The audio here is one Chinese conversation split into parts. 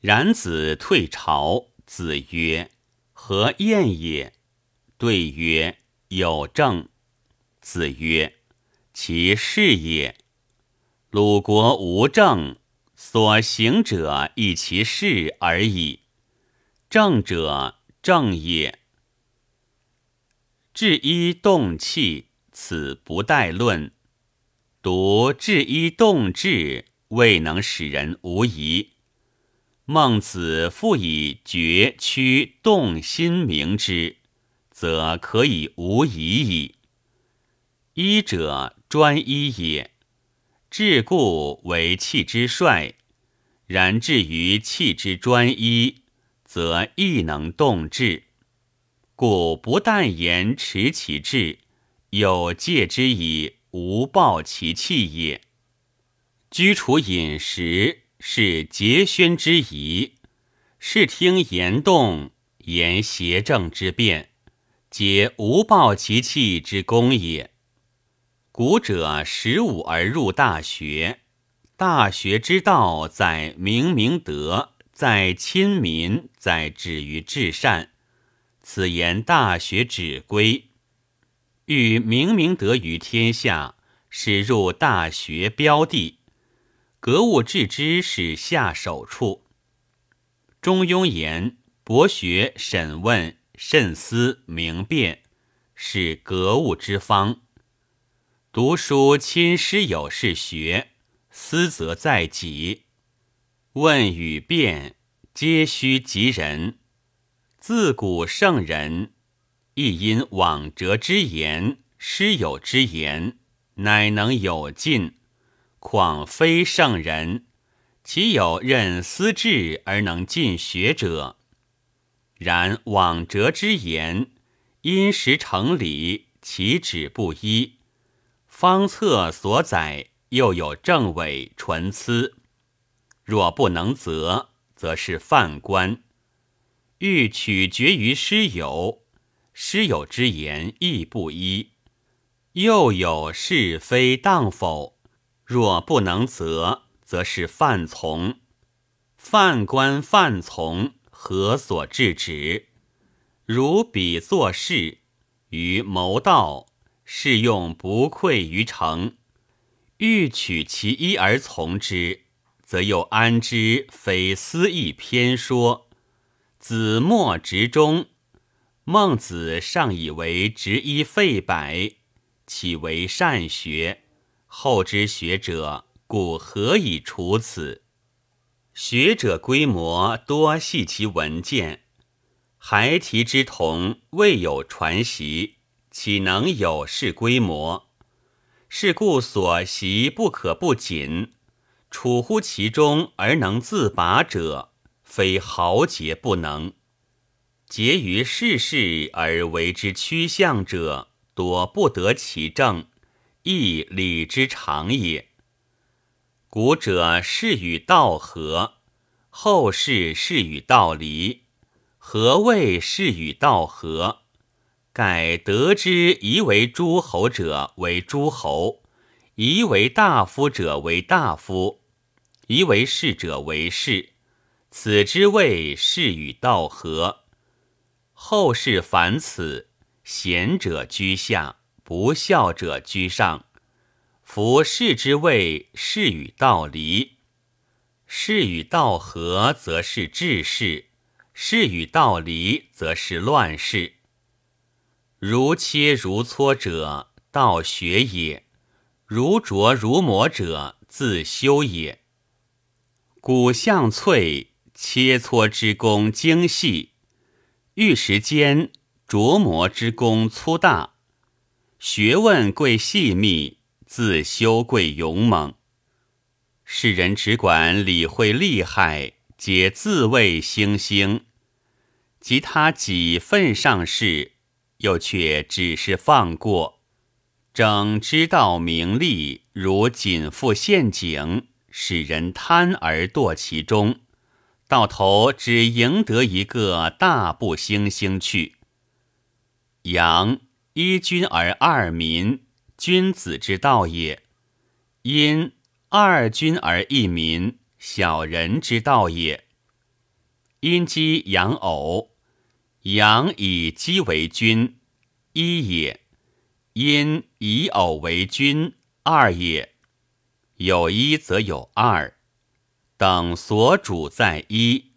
然子退朝，子曰：“何晏也？”对曰：“有政。”子曰：“其事也。鲁国无政，所行者亦其事而已。政者，正也。治一动气，此不待论。独治一动志，未能使人无疑。孟子复以决屈动心明之，则可以无疑矣。一者专一也，治故为气之帅；然至于气之专一，则亦能动志。故不但言持其志，有戒之以无暴其气也。居处饮食是节宣之仪，是听言动言邪正之变，皆无暴其气之功也。古者十五而入大学，大学之道在明明德，在亲民，在止于至善。此言大学指归，欲明明德于天下，使入大学标的。格物致知是下手处。中庸言：博学、审问、慎思、明辨，是格物之方。读书亲师友是学，思则在己。问与辩，皆须及人。自古圣人，亦因往哲之言、师友之言，乃能有进。况非圣人，岂有任思志而能尽学者？然往哲之言，因时成理，其旨不一。方策所载，又有政委纯疵，若不能择，则是犯官。欲取决于师友，师友之言亦不一，又有是非当否？若不能则，则是犯从。犯官犯从，何所制止？如彼作事于谋道。是用不愧于诚，欲取其一而从之，则又安知非私意偏说？子墨执中，孟子尚以为执一废百，岂为善学？后之学者，故何以处此？学者规模多系其文件，孩提之童未有传习。岂能有是规模？是故所习不可不谨，处乎其中而能自拔者，非豪杰不能。结于世事而为之趋向者，多不得其正，亦礼之常也。古者是与道合，后世是与道离。何谓是与道合？盖得之宜为诸侯者为诸侯，宜为大夫者为大夫，宜为士者为士，此之谓是与道合。后世凡此，贤者居下，不孝者居上。夫士之谓是与道离，是与道合则是治世，是与道离则是乱世。如切如磋者，道学也；如琢如磨者，自修也。古象翠，切磋之功精细；玉石坚，琢磨之功粗大。学问贵细密，自修贵勇猛。世人只管理会利害，皆自谓星星，及他几份上事。又却只是放过，整知道名利如锦覆陷阱，使人贪而堕其中，到头只赢得一个大步星星去。阳一君而二民，君子之道也；因二君而一民，小人之道也。阴鸡阳偶，阳以鸡为君，一也；阴以偶为君，二也。有一则有二，等所主在一。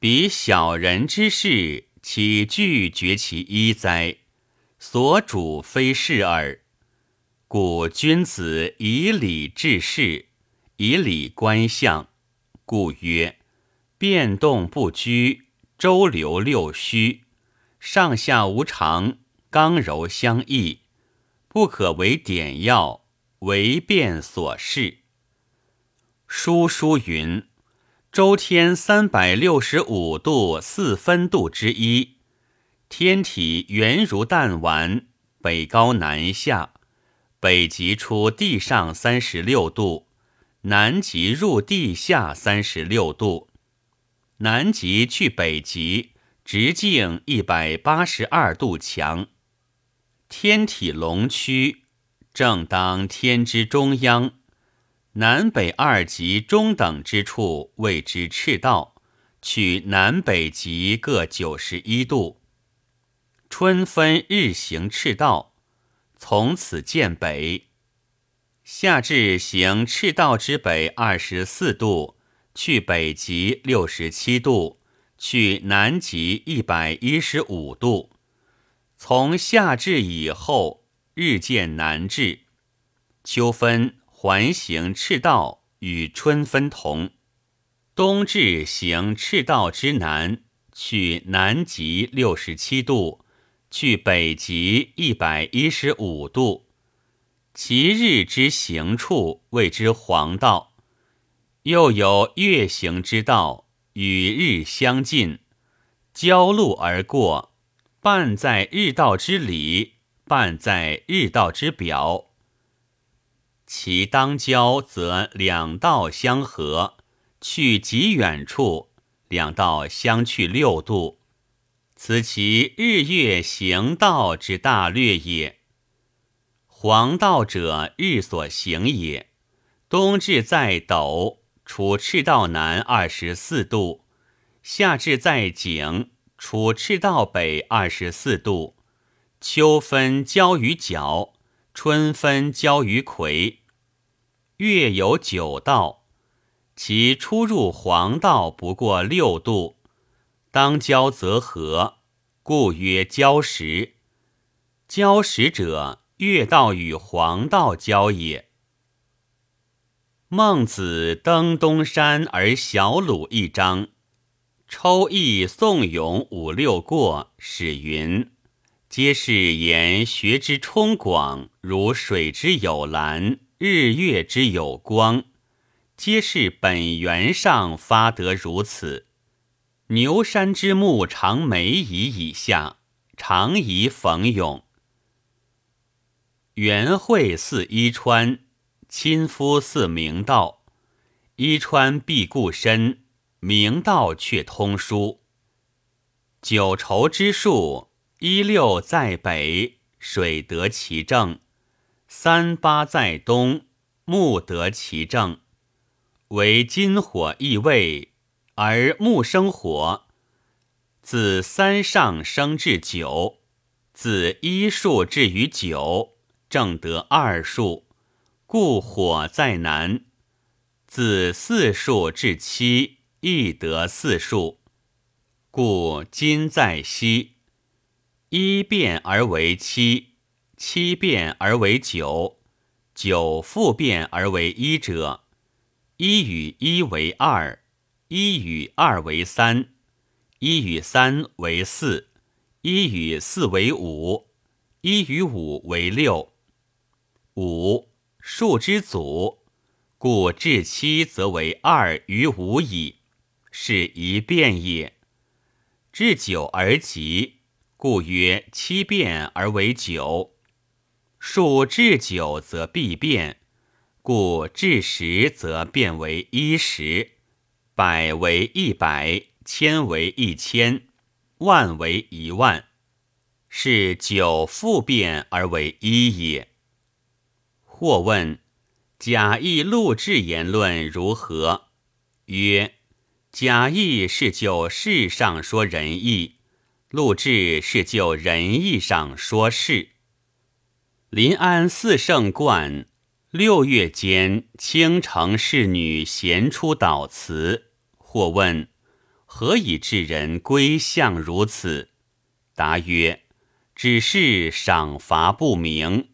彼小人之事，岂拒绝其一哉？所主非是耳。故君子以礼治事，以礼观象。故曰：变动不居，周流六虚，上下无常，刚柔相益，不可为点要。为变所示。书书云：周天三百六十五度四分度之一，天体圆如弹丸，北高南下，北极出地上三十六度，南极入地下三十六度，南极去北极直径一百八十二度强，天体龙曲。正当天之中央，南北二极中等之处谓之赤道，取南北极各九十一度。春分日行赤道，从此见北。夏至行赤道之北二十四度，去北极六十七度，去南极一百一十五度。从夏至以后。日渐南至，秋分环行赤道，与春分同。冬至行赤道之南，去南极六十七度，去北极一百一十五度。其日之行处谓之黄道。又有月行之道，与日相近，交路而过，半在日道之里。半在日道之表，其当交则两道相合，去极远处，两道相去六度，此其日月行道之大略也。黄道者，日所行也。冬至在斗，处赤道南二十四度；夏至在井，处赤道北二十四度。秋分交于角，春分交于魁。月有九道，其出入黄道不过六度，当交则合，故曰交时。交时者，月道与黄道交也。孟子登东山而小鲁一章，抽义宋咏五六过，始云。皆是言学之充广，如水之有蓝，日月之有光，皆是本源上发得如此。牛山之木长梅夷以下，常宜逢咏。元惠似伊川，亲夫似明道。伊川必固身，明道却通书。九畴之数。一六在北，水得其正；三八在东，木得其正。为金火异位，而木生火。自三上升至九，自一数至于九，正得二数，故火在南。自四数至七，亦得四数，故金在西。一变而为七，七变而为九，九复变而为一者，一与一为二，一与二为三，一与三为四，一与四为五，一与五为六。五数之祖，故至七则为二与五矣，是一变也。至九而极。故曰七变而为九，数至九则必变，故至十则变为一十，百为一百，千为一千，万为一万，是九复变而为一也。或问贾谊、陆贽言论如何？曰：贾谊是就事上说仁义，陆贽是就仁义上说事。临安四圣观，六月间，青城侍女闲出祷词，或问何以至人归向如此？答曰：只是赏罚不明。